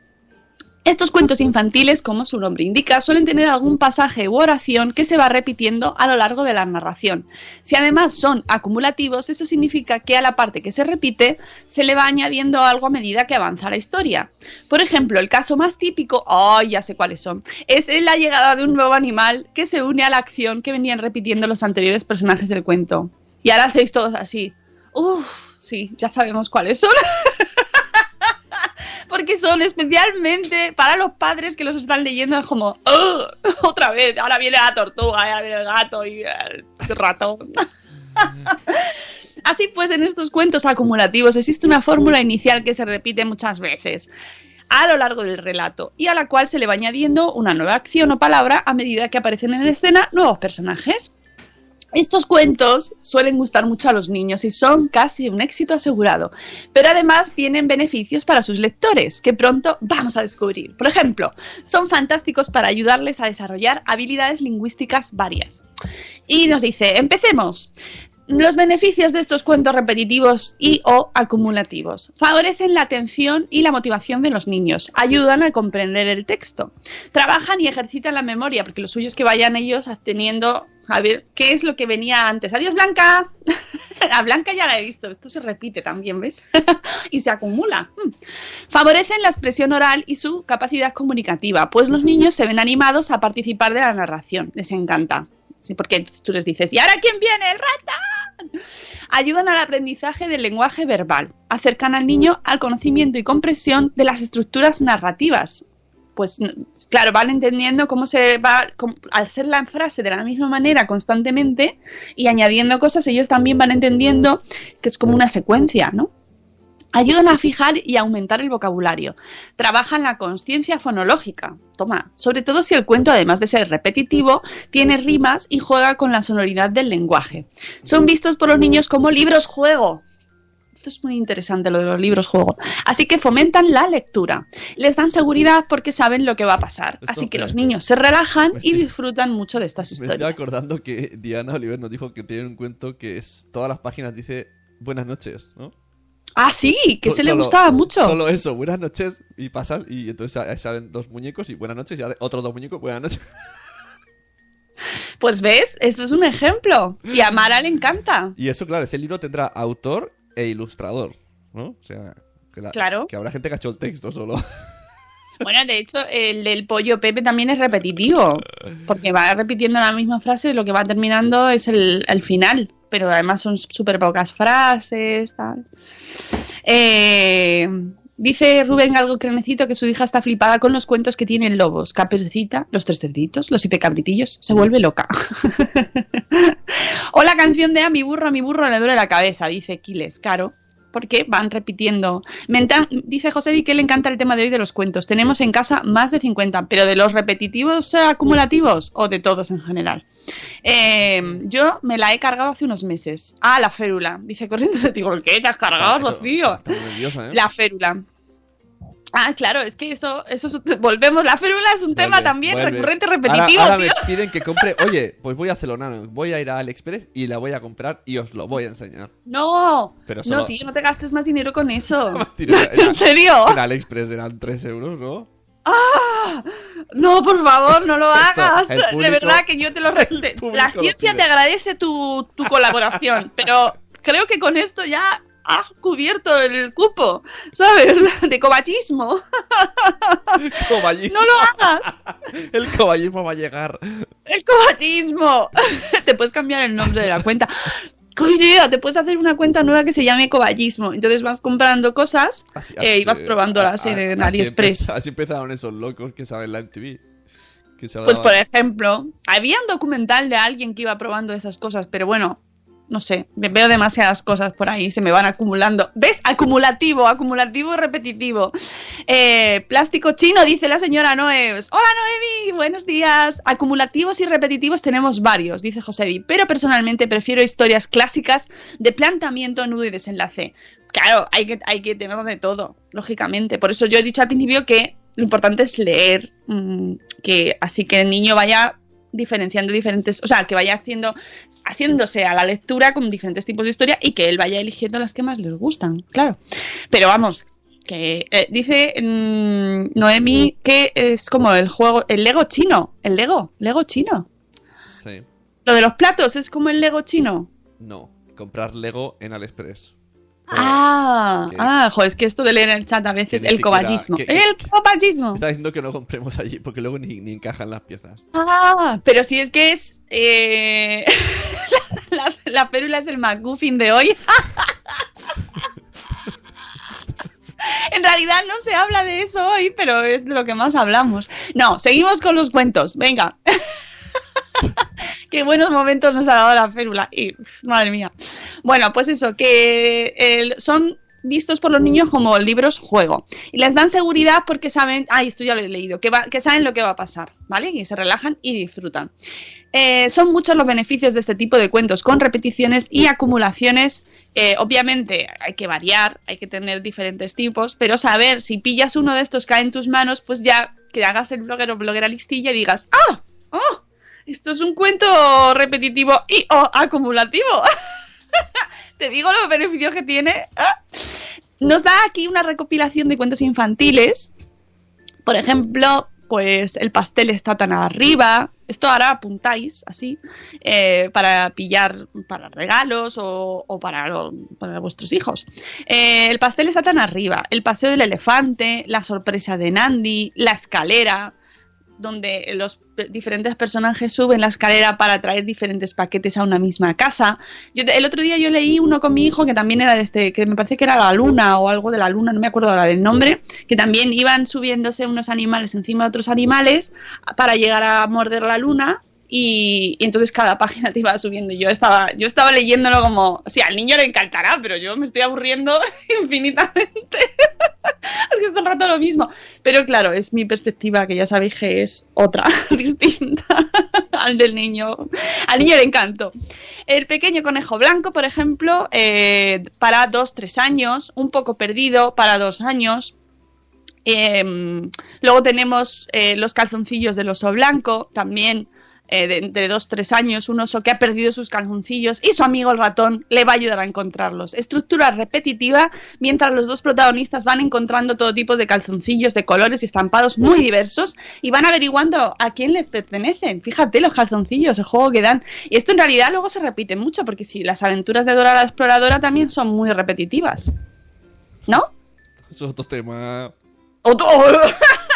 Estos cuentos infantiles, como su nombre indica, suelen tener algún pasaje u oración que se va repitiendo a lo largo de la narración. Si además son acumulativos, eso significa que a la parte que se repite se le va añadiendo algo a medida que avanza la historia. Por ejemplo, el caso más típico, ¡ay, ya sé cuáles son! Es la llegada de un nuevo animal que se une a la acción que venían repitiendo los anteriores personajes del cuento. Y ahora hacéis todos así. Uf, sí, ya sabemos cuáles son. porque son especialmente para los padres que los están leyendo es como "Ugh, otra vez ahora viene la tortuga viene el gato y el ratón así pues en estos cuentos acumulativos existe una fórmula inicial que se repite muchas veces a lo largo del relato y a la cual se le va añadiendo una nueva acción o palabra a medida que aparecen en escena nuevos personajes estos cuentos suelen gustar mucho a los niños y son casi un éxito asegurado, pero además tienen beneficios para sus lectores, que pronto vamos a descubrir. Por ejemplo, son fantásticos para ayudarles a desarrollar habilidades lingüísticas varias. Y nos dice, empecemos. Los beneficios de estos cuentos repetitivos y o acumulativos favorecen la atención y la motivación de los niños, ayudan a comprender el texto, trabajan y ejercitan la memoria, porque lo suyo es que vayan ellos teniendo a ver qué es lo que venía antes. Adiós Blanca. a Blanca ya la he visto, esto se repite también, ¿ves? y se acumula. Mm. Favorecen la expresión oral y su capacidad comunicativa, pues los niños se ven animados a participar de la narración, les encanta. Sí, porque tú les dices, ¿y ahora quién viene? ¡El ratón! Ayudan al aprendizaje del lenguaje verbal, acercan al niño al conocimiento y comprensión de las estructuras narrativas. Pues claro, van entendiendo cómo se va, al ser la frase de la misma manera constantemente y añadiendo cosas, ellos también van entendiendo que es como una secuencia, ¿no? Ayudan a fijar y aumentar el vocabulario. Trabajan la conciencia fonológica. Toma, sobre todo si el cuento, además de ser repetitivo, tiene rimas y juega con la sonoridad del lenguaje. Son vistos por los niños como libros juego. Esto es muy interesante lo de los libros juego. Así que fomentan la lectura. Les dan seguridad porque saben lo que va a pasar. Así que los niños se relajan y disfrutan mucho de estas Me estoy historias. acordando que Diana Oliver nos dijo que tiene un cuento que es todas las páginas dice buenas noches, ¿no? Ah, sí, que So- se le solo- gustaba mucho. Solo eso, buenas noches y pasas y entonces salen dos muñecos y buenas noches y otros dos muñecos, buenas noches. Pues ves, esto es un ejemplo. Y a Mara le encanta. Y eso, claro, ese libro tendrá autor e ilustrador, ¿no? O sea, que, la- Claro. que habrá gente que ha hecho el texto solo. Bueno, de hecho, el del pollo Pepe también es repetitivo, porque va repitiendo la misma frase, lo que va terminando es el, el final, pero además son súper pocas frases, tal. Eh, dice Rubén algo crenecito que su hija está flipada con los cuentos que tienen lobos, Caperucita, los tres cerditos, los siete cabritillos, se vuelve loca. o la canción de a mi burro, a mi burro le duele la cabeza, dice Quiles, claro porque van repitiendo. Dice José que le encanta el tema de hoy de los cuentos. Tenemos en casa más de 50, pero de los repetitivos acumulativos o de todos en general. Eh, yo me la he cargado hace unos meses. Ah, la férula. Dice corriendo, digo, ¿qué te has cargado, Eso, Rocío? nerviosa, ¿eh? La férula. Ah, claro, es que eso, eso es- volvemos. La férula es un tema también vuelve. recurrente, Ahora- repetitivo, ahora, tío. me piden que compre. Oye, pues voy a Celonano, voy a ir a AliExpress y la voy a comprar y os lo voy a enseñar. No, Pero no, tío, no te gastes más dinero con eso. Era- ¿En serio? En AliExpress eran 3 euros, ¿no? ¡Ah! No, por favor, no lo hagas. De verdad que yo te lo... te- la ciencia te agradece tu, tu colaboración, pero creo que con esto ya has cubierto el cupo, ¿sabes? De cobachismo. Coballismo. ¡No lo hagas! El coballismo va a llegar. ¡El cobachismo! Te puedes cambiar el nombre de la cuenta. ¡Qué idea! Te puedes hacer una cuenta nueva que se llame coballismo. Entonces vas comprando cosas Así- eh, y vas así- probándolas en así AliExpress. Así empezaron esos locos que saben la MTV. Que se Pues por ejemplo, había un documental de alguien que iba probando esas cosas, pero bueno, no sé, veo demasiadas cosas por ahí, se me van acumulando. ¿Ves? Acumulativo, acumulativo repetitivo. Eh, plástico chino, dice la señora Noeves. Hola Noemi, buenos días. Acumulativos y repetitivos tenemos varios, dice Josevi, pero personalmente prefiero historias clásicas de planteamiento, nudo y desenlace. Claro, hay que, hay que tener de todo, lógicamente. Por eso yo he dicho al principio que lo importante es leer, mm, que así que el niño vaya diferenciando diferentes, o sea, que vaya haciendo, haciéndose a la lectura con diferentes tipos de historia y que él vaya eligiendo las que más les gustan, claro. Pero vamos, que eh, dice mm, Noemi que es como el juego, el Lego chino, el Lego, Lego chino. Sí. Lo de los platos es como el Lego chino. No, comprar Lego en AliExpress. Ah, que- ah, joder, es que esto de leer en el chat a veces, el siquiera- coballismo. que- El coballismo. Está diciendo que no compremos allí porque luego ni, ni encajan las piezas. Ah, pero si es que es. eh, la, la es el McGuffin de hoy. en realidad no se habla de eso hoy, pero es de lo que más hablamos. No, seguimos con los cuentos. Venga. Qué buenos momentos nos ha dado la férula. Y, madre mía. Bueno, pues eso, que son vistos por los niños como libros juego. Y les dan seguridad porque saben, ay, esto ya lo he leído, que, va- que saben lo que va a pasar, ¿vale? Y se relajan y disfrutan. Eh, son muchos los beneficios de este tipo de cuentos con repeticiones y acumulaciones. Eh, obviamente hay que variar, hay que tener diferentes tipos, pero saber si pillas uno de estos cae en tus manos, pues ya que hagas el blogger o bloguera listilla y digas, ¡ah! ¡Oh! Esto es un cuento repetitivo y acumulativo. Te digo los beneficios que tiene. Nos da aquí una recopilación de cuentos infantiles. Por ejemplo, pues el pastel está tan arriba. Esto ahora apuntáis así eh, para pillar para regalos o, para vuestros hijos. Eh, el pastel está tan arriba. El paseo del elefante, la sorpresa de Nandi, la escalera, donde los diferentes personajes suben la escalera para traer diferentes paquetes a una misma casa. El otro día yo leí uno con mi hijo que también era de este, que me parece que era la luna o algo de la luna, no me acuerdo ahora del nombre, que también iban subiéndose unos animales encima de otros animales para llegar a morder la luna. Y, y entonces cada página te iba subiendo. Yo estaba, yo estaba leyéndolo como, sí, al niño le encantará, pero yo me estoy aburriendo infinitamente. es que todo el rato lo mismo. Pero claro, es mi perspectiva, que ya sabéis que es otra, distinta al del niño. Al niño le encantó. El pequeño conejo blanco, por ejemplo, eh, para dos, tres años. Un poco perdido para dos años. Eh, luego tenemos eh, los calzoncillos del oso blanco, también eh, de entre dos tres años, un oso que ha perdido sus calzoncillos y su amigo el ratón le va a ayudar a encontrarlos. Estructura repetitiva, mientras los dos protagonistas van encontrando todo tipo de calzoncillos de colores y estampados muy diversos y van averiguando a quién les pertenecen. Fíjate los calzoncillos, el juego que dan. Y esto en realidad luego se repite mucho, porque si las aventuras de Dora la Exploradora también son muy repetitivas. ¿No? Eso es otro tema. Otro-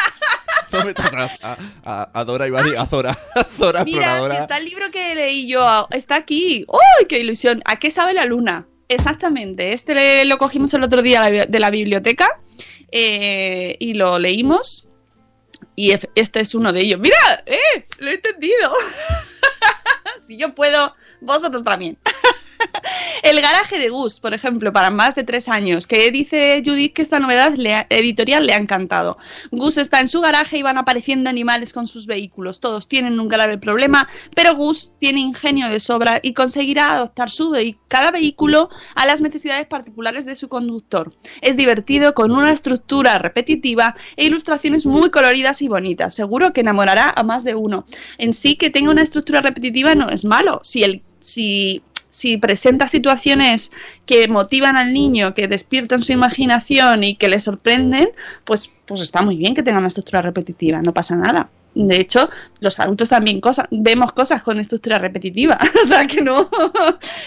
No metas a, a, Dora y a Zora. A Zora Mira, exploradora. si está el libro que leí yo, está aquí. ¡Uy, qué ilusión! ¿A qué sabe la luna? Exactamente. Este lo cogimos el otro día de la biblioteca eh, y lo leímos. Y este es uno de ellos. ¡Mira! ¡Eh! ¡Lo he entendido! si yo puedo, vosotros también. El garaje de Gus, por ejemplo, para más de tres años, que dice Judith que esta novedad editorial le ha encantado. Gus está en su garaje y van apareciendo animales con sus vehículos. Todos tienen un grave problema, pero Gus tiene ingenio de sobra y conseguirá adaptar su cada vehículo a las necesidades particulares de su conductor. Es divertido, con una estructura repetitiva e ilustraciones muy coloridas y bonitas. Seguro que enamorará a más de uno. En sí, que tenga una estructura repetitiva no es malo. Si el si si presenta situaciones que motivan al niño, que despiertan su imaginación y que le sorprenden, pues, pues está muy bien que tenga una estructura repetitiva, no pasa nada. De hecho, los adultos también vemos cosas con estructura repetitiva, o sea que no,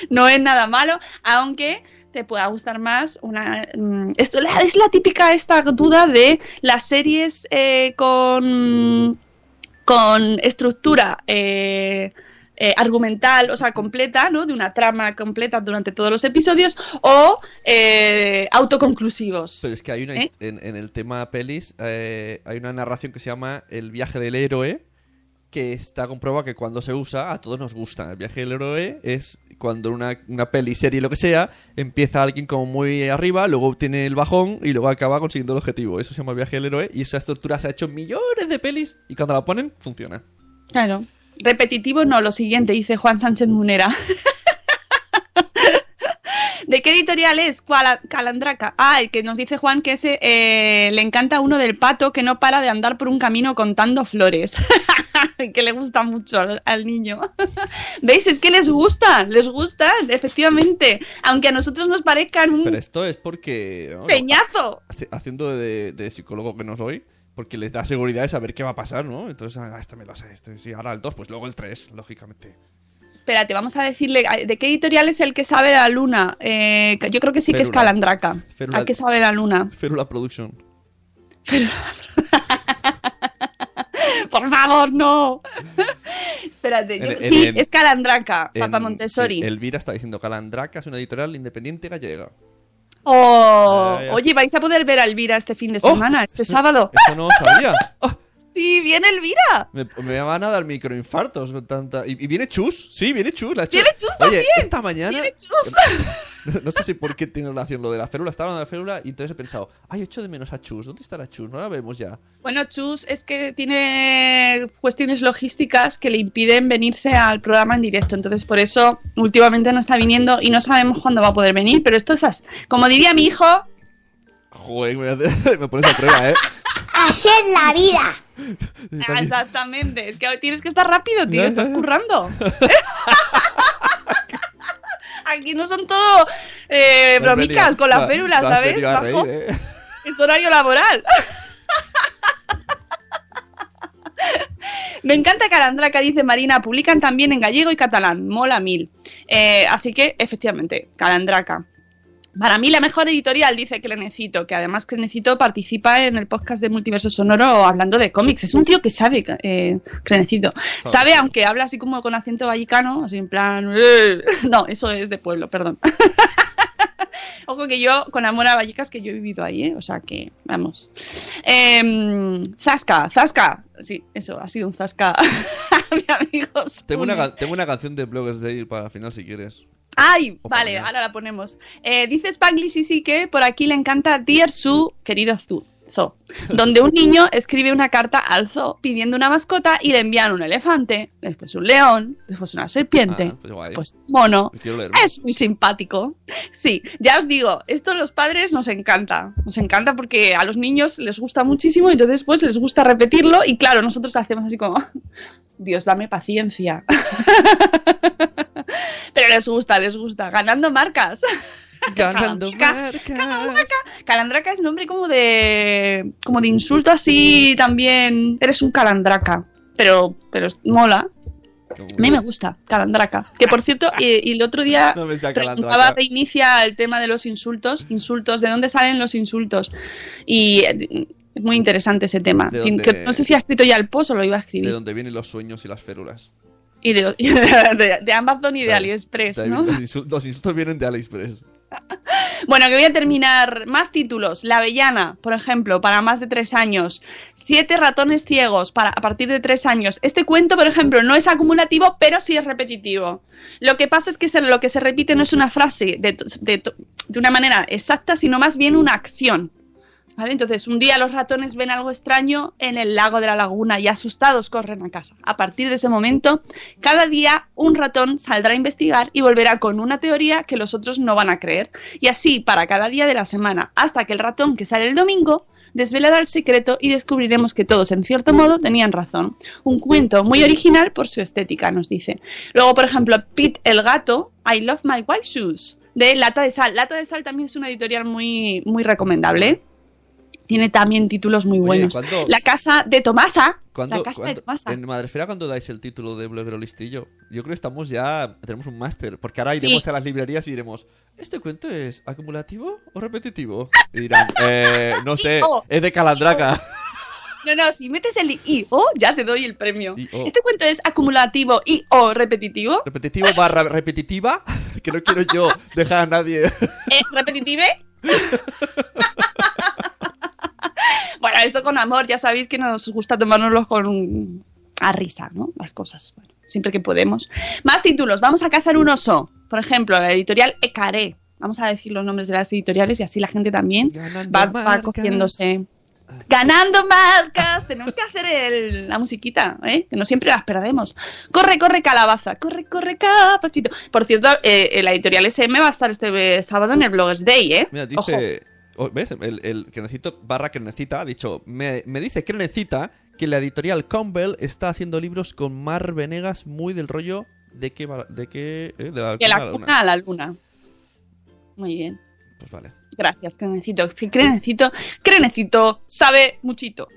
no es nada malo, aunque te pueda gustar más una... mm, Esto es la típica esta duda de las series eh, con, con estructura... eh, eh, argumental, o sea, completa, ¿no? De una trama completa durante todos los episodios, o eh, autoconclusivos. Pero es que hay una ¿Eh? en, en el tema pelis hay una narración que se llama El viaje del héroe que está comprobado que cuando se usa a todos nos gusta. El viaje del héroe es cuando una, una peli, serie, lo que sea, empieza alguien como muy arriba, luego tiene el bajón y luego acaba consiguiendo el objetivo. Eso se llama el viaje del héroe y esa estructura se ha hecho millones de pelis y cuando la ponen funciona. Claro. Repetitivo no, lo siguiente, dice Juan Sánchez Munera. ¿De qué editorial es? Calandraca. Ah, el que nos dice Juan que ese eh, le encanta uno del pato que no para de andar por un camino contando flores. que le gusta mucho al, al niño. ¿Veis? Es que les gustan, les gustan, efectivamente. Aunque a nosotros nos parezcan un Pero esto es porque... ¿no? peñazo. Haciendo de, de psicólogo que no soy, porque les da seguridad de saber qué va a pasar, ¿no? Entonces, ah, este me lo sé, este sí, ahora el 2, pues luego el 3, lógicamente. Espérate, vamos a decirle, ¿de qué editorial es el que sabe la luna? Eh, yo creo que sí que es Férula. Calandraca. Férula. ¿A qué sabe la luna? Ferula Production. Por favor, no. Espérate, yo- En- en- sí, en- es Calandraca, Papa Montessori. sí, Elvira está diciendo Calandraca es una editorial independiente gallega. Oh, oye, vais a poder ver a Elvira este fin de Oh, semana, este eso- sábado. Eso no lo sabía. Oh, Sí, viene Elvira. me, me van a dar microinfartos con tanta. ¿Y, y viene Chus? Sí, viene Chus. La Chus. Viene Chus Oye, también. esta mañana. Viene Chus. No, no sé si por qué tiene relación lo de la férula. Estaba hablando de la férula y entonces he pensado, ay, echo de menos a Chus. ¿Dónde estará Chus? No la vemos ya. Bueno, Chus es que tiene cuestiones logísticas que le impiden venirse al programa en directo. Entonces, por eso últimamente no está viniendo y no sabemos cuándo va a poder venir. Pero esto es así. Como diría mi hijo, Joder, me, hace- me pones a prueba, ¿eh? Así es la vida. Ah, Exactamente, es que tienes que estar rápido, tío, estás currando. Aquí no son todo eh, has bromicas con me has ¿sabes? Bajo, reír, ¿eh? Es horario laboral. Me encanta Calandraca, dice Marina. Publican también en gallego y catalán. Mola mil. Eh, así que, efectivamente, Calandraca. Para mí la mejor editorial, dice Crenecito, que además Crenecito participa en el podcast de Multiverso Sonoro hablando de cómics. Es un tío que sabe, eh, Crenecito. Sabe, aunque habla así como con acento vallicano, así en plan... "Eh". No, eso es de pueblo, perdón. Ojo que yo, con amor a Vallecas, que yo he vivido ahí, ¿eh? O sea que, vamos. Em, Zasca, Zasca. Sí, eso, ha sido un Zasca. Mi amigo Tengo una, tengo una canción de Bloggers Day para el final si quieres. Ay, O vale, ahora la ponemos. Eh, dice Spanglish sí, sí que por aquí le encanta Dear Su, querido Zu. Zoo, donde un niño escribe una carta al zoo pidiendo una mascota y le envían un elefante, después un león, después una serpiente, Ah, pues pues un mono. Es muy simpático. Sí, ya os digo, esto a los padres nos encanta. Nos encanta porque a los niños les gusta muchísimo y entonces pues les gusta repetirlo y claro, nosotros hacemos así como, Dios, dame paciencia. Pero les gusta, les gusta. Ganando marcas. Ganando Calandraca, marcas. Calandraca es nombre como de como de insulto así también. Eres un calandraca. Pero, pero es- mola. A mí me gusta, Calandraca. Que por cierto, y, y el otro día No preguntaba Calandraca. Reinicia el tema de los insultos. Insultos, ¿de dónde salen los insultos? Y eh, es muy interesante ese tema. ¿De dónde? que no sé si ha escrito ya el post o lo iba a De escribir. donde vienen los sueños y las férulas. Y de, de- de Amazon y de Claro. AliExpress, ¿no? Los, insul- los insultos vienen de AliExpress. Bueno, que voy a terminar. Más títulos. La Avellana, por ejemplo, para más de tres años. Siete ratones ciegos para a partir de tres años. Este cuento, por ejemplo, no es acumulativo, pero sí es repetitivo. Lo que pasa es que se- lo que se repite no es una frase de, de- de una manera exacta, sino más bien una acción. ¿Vale? Entonces, un día los ratones ven algo extraño en el lago de la laguna y asustados corren a casa. A partir de ese momento, cada día un ratón saldrá a investigar y volverá con una teoría que los otros no van a creer. Y así para cada día de la semana, hasta que el ratón que sale el domingo desvelará el secreto y descubriremos que todos, en cierto modo, tenían razón. Un cuento muy original por su estética, nos dice. Luego, por ejemplo, Pete el gato, I Love My White Shoes, de Lata de Sal. Lata de Sal también es una editorial muy, muy recomendable. Tiene también títulos muy Oye, buenos. ¿cuándo- La casa de Tomasa. ¿Cuándo- la casa de cuándo- Tomasa. en Madrefera, cuando dais el título de bloguero listillo? Yo creo que estamos ya. Tenemos un máster. Porque ahora iremos Sí. a las librerías y diremos: ¿Este cuento es acumulativo o repetitivo? Y dirán: eh, No sé, es de Calandraca. No, no, si metes el I-O, ya te doy el premio. I-O. Este cuento es acumulativo y o repetitivo. Repetitivo barra repetitiva. Que no quiero yo dejar a nadie. ¿Eh? ¿Repetitive? bueno, esto con amor, ya sabéis que nos gusta tomárnoslo con a risa, ¿no? Las cosas, bueno, siempre que podemos. Más títulos, vamos a cazar un oso. Por ejemplo, la editorial Ecaré. Vamos a decir los nombres de las editoriales y así la gente también va, cogiéndose. Ganando marcas, tenemos que hacer el- la musiquita, ¿eh? que no siempre las perdemos. Corre, corre, calabaza, corre, corre, capachito. Por cierto, eh, la editorial SM va a estar este sábado en el Bloggers Day, ¿eh? Mira, Ojo. dice. oh, ¿Ves? El, el que necesito barra que necesita ha dicho. Me, me dice que necesita que la editorial Campbell está haciendo libros con Mar Venegas muy del rollo de que. De que. eh, de la, De la luna. cuna a la luna. Muy bien. Pues vale. Gracias, Crenecito. Sí, Crenecito, Crenecito sabe muchito.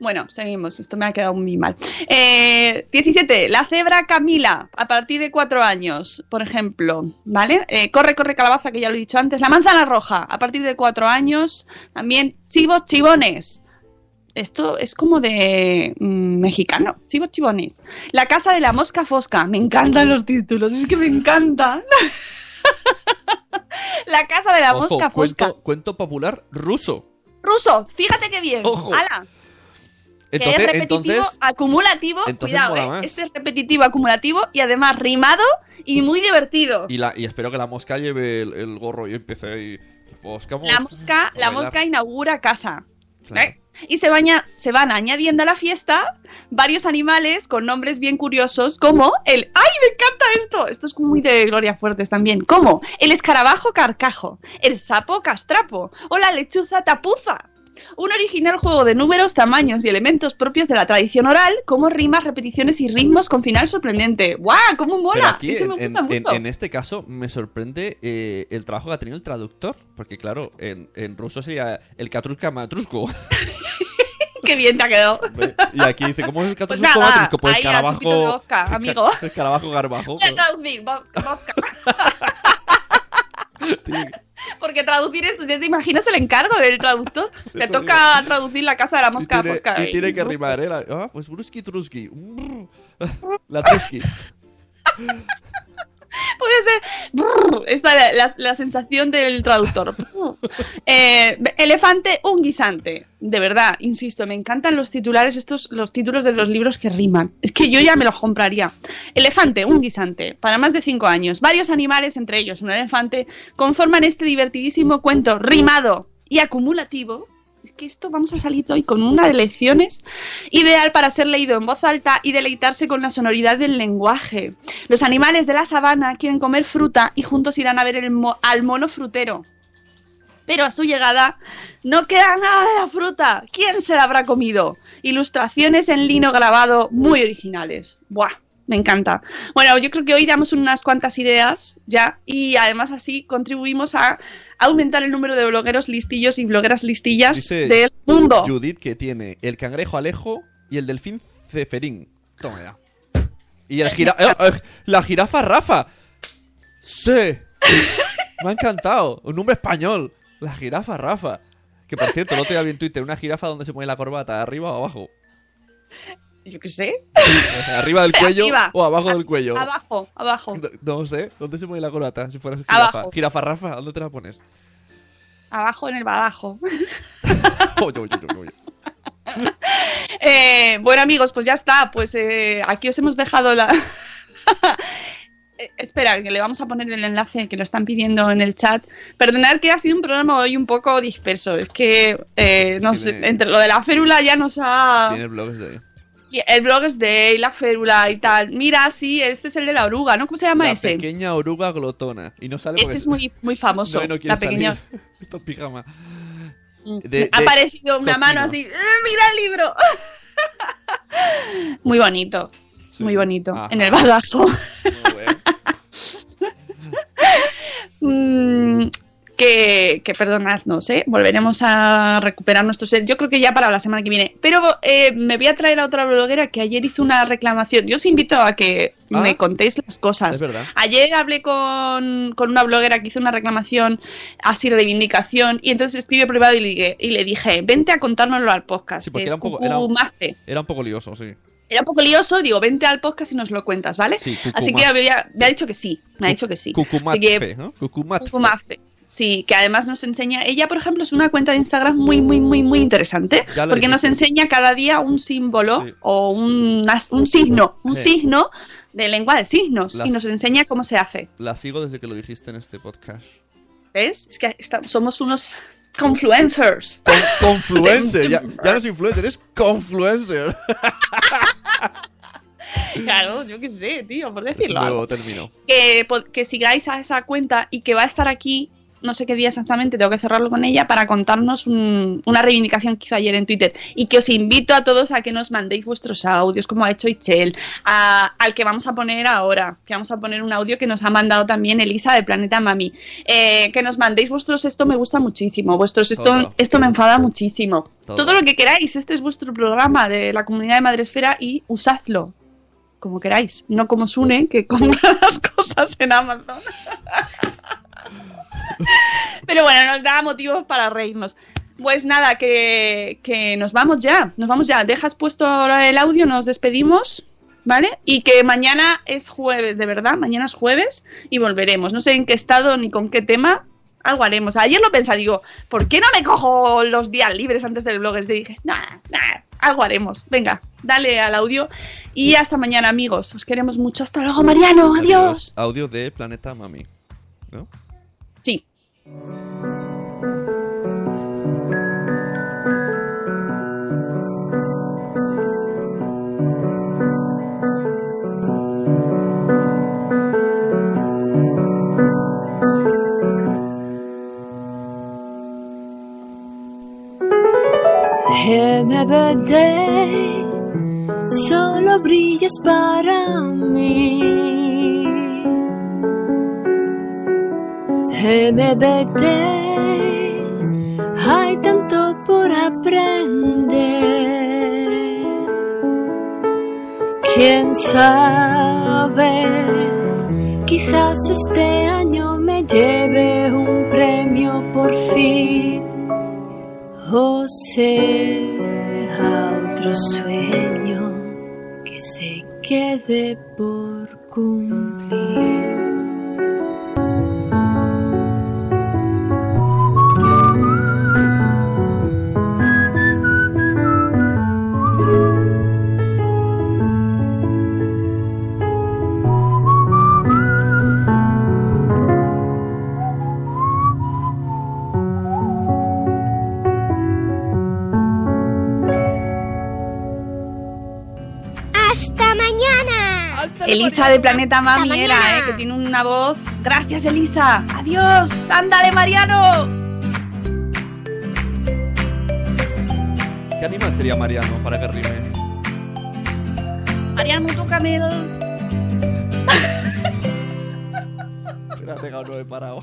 Bueno, seguimos. Esto me ha quedado muy mal. Eh, 17. La cebra Camila, a partir de cuatro años, por ejemplo. ¿Vale? Eh, corre, corre, calabaza, que ya lo he dicho antes. La manzana roja, a partir de cuatro años. También chivos, chivones. Esto es como de mm, mexicano. Chivos, chivones. La casa de la mosca fosca. Me encantan los títulos. Es que me encantan. la casa de la Ojo, mosca fosca. cuento, cuento popular ruso. Ruso, fíjate qué bien. Ojo. Que es repetitivo, entonces. acumulativo. entonces Cuidado, ¿eh? Este es repetitivo, acumulativo y además rimado y muy divertido. Y, la, y espero que la mosca lleve el, el gorro y empiece ahí. Mosca, La mosca, la mosca inaugura casa. Claro. ¿eh? Y se, baña, se van añadiendo a la fiesta varios animales con nombres bien curiosos, como el. ¡Ay, me encanta esto! Esto es muy de Gloria Fuertes también. Como el escarabajo carcajo, el sapo castrapo o la lechuza tapuza. Un original juego de números, tamaños y elementos propios de la tradición oral, como rimas, repeticiones y ritmos con final sorprendente. ¡Guau! ¡Cómo mola! aquí, Ese me en, gusta en- mucho. en este caso, me sorprende eh, el trabajo que ha tenido el traductor. Porque, claro, en, en ruso sería el Katrushka Matrushko. ¡Qué bien te ha quedado! y aquí dice, ¿cómo es el Pues Katrushka nada, Matrushko? Pues ahí de escarabajo. vodka, amigo. Escarabajo garbajo. Voy a traducir, vodka. Porque traducir esto, ¿ya te imaginas el encargo del traductor? Te Eso toca traducir la casa de la Y mosca tiene, y tiene que rimar, ¿eh? La- ah, pues Bruski Truski. La Truski. Puede ser. brrr, la, la sensación del traductor. Eh, elefante, un guisante. De verdad, insisto, me encantan los titulares, estos, los títulos de los libros que riman. Es que yo ya me los compraría. Elefante, un guisante. Para más de cinco años. Varios animales, entre ellos un elefante, conforman este divertidísimo cuento rimado y acumulativo. Es que esto vamos a salir hoy con una de lecciones ideal para ser leído en voz alta y deleitarse con la sonoridad del lenguaje. Los animales de la sabana quieren comer fruta y juntos irán a ver el mo- al mono frutero. Pero a su llegada no queda nada de la fruta. ¿Quién se la habrá comido? Ilustraciones en lino grabado muy originales. Buah, me encanta. Bueno, yo creo que hoy damos unas cuantas ideas ya y además así contribuimos a aumentar el número de blogueros listillos y blogueras listillas Dice del mundo. Judith que tiene el cangrejo Alejo y el delfín Ceferín. Toma ya. Y el gira eh, eh, la jirafa Rafa. Sí. Me ha encantado. Un nombre español. La jirafa Rafa. Que por cierto, otro día vi en Twitter una jirafa donde se pone la corbata, arriba o abajo. Yo qué sé. ¿Arriba del cuello Arriba. o abajo del cuello? Abajo, abajo. No, no sé. ¿Dónde se pone la corbata? Si fueras jirafa. Jirafa Rafa, ¿dónde te la pones? Abajo en el badajo. Oye, oye, oye, oye. Eh, bueno, amigos, pues ya está. Pues eh, aquí os hemos dejado la. Eh, Espera, que le vamos a poner el enlace que lo están pidiendo en el chat. Perdonad que ha sido un programa hoy un poco disperso. Es que, eh, no sé, entre lo de la férula ya nos ha. Tiene blogs de. El blog es de la férula y tal. Mira, sí, este es el de la oruga, ¿no? ¿Cómo se llama La ese? pequeña oruga glotona. Y no sale Ese porque es muy, muy famoso. no, no la pequeña. Esto es pijama. Mm. De- ha de aparecido una mano así. ¡eh, ¡Mira el libro! muy bonito. Sí. Muy bonito. Ajá. En el badajo. Muy bueno. Mm, que, que perdonadnos, ¿eh? Volveremos a recuperar nuestro ser. Yo creo que ya para la semana que viene. Pero eh, me voy a traer a otra bloguera que ayer hizo una reclamación. Yo os invito a que Ah. me contéis las cosas. Es verdad. Ayer hablé con, con una bloguera que hizo una reclamación, así reivindicación, y entonces escribí privado y le, dije, y le dije, vente a contárnoslo al podcast. Sí, que era es un poco- Cucú era un- Mace. Era un poco lioso, sí. Era un poco lioso, digo, vente al podcast y nos lo cuentas, ¿vale? Sí, Así que había- me ha dicho que sí, me ha dicho que sí. Así que Cucumatfe, ¿no? Cucumafe. Sí, que además nos enseña, ella por ejemplo es una cuenta de Instagram muy, muy, muy, muy interesante, porque nos enseña cada día un símbolo Sí. o un, as- un signo, un Sí. signo de lengua de signos Las- y nos enseña cómo se hace. La sigo desde que lo dijiste en este podcast. ¿Ves? Es que esta- somos unos confluencers. Con- confluencer, ya, ya no es influencer, es confluencer. Claro, yo qué sé, tío, por decirlo. Luego termino. que, que sigáis a esa cuenta y que va a estar aquí, no sé qué día exactamente, tengo que cerrarlo con ella para contarnos un- una reivindicación que hizo ayer en Twitter. Y que os invito a todos a que nos mandéis vuestros audios, como ha hecho Ichel, a- al que vamos a poner ahora, que vamos a poner un audio que nos ha mandado también Elisa de Planeta Mami. Eh, que nos mandéis vuestros esto me gusta muchísimo, vuestros esto, Todo. esto me enfada muchísimo. Todo. Todo lo que queráis, este es vuestro programa de la comunidad de Madresfera y usadlo como queráis, no como Sune que compra las cosas en Amazon. Pero bueno, nos da motivos para reírnos. Pues nada, que, que nos vamos ya, nos vamos ya. Dejas puesto ahora el audio, nos despedimos, ¿vale? Y que mañana es jueves, de verdad, mañana es jueves y volveremos. No sé en qué estado ni con qué tema, algo haremos. Ayer lo pensé, digo, ¿por qué no me cojo los días libres antes del blog? Y dije, nada, nada, algo haremos. Venga, dale al audio y hasta mañana, amigos. Os queremos mucho. Hasta luego, Mariano. Adiós. Audio de Planeta Mami. ¿No? Sí. MBD, solo brillas para mí. Hay tanto por aprender. Quién sabe, quizás este año me lleve un premio por fin o sea otro sueño que se quede por cumplir. Elisa de Planeta Mami era, eh, que tiene una voz. Gracias, Elisa. Adiós. Ándale, Mariano. ¿Qué animal sería Mariano para que rime? Mariano, tócame el... Espérate, que aún no he parado.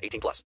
18 plus.